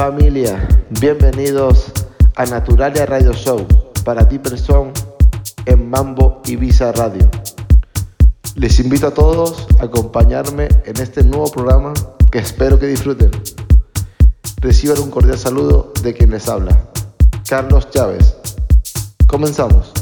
Familia, bienvenidos a Naturalia Radio Show para ti persona en Mambo Ibiza Radio. Les invito a todos a acompañarme en este nuevo programa que espero que disfruten. Reciban un cordial saludo de quien les habla, Carlos Chávez. Comenzamos.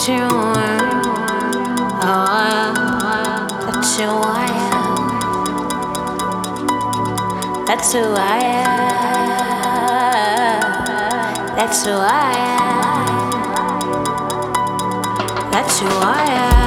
Oh, That's who I am. That's who I am. That's who I am. That's who I am.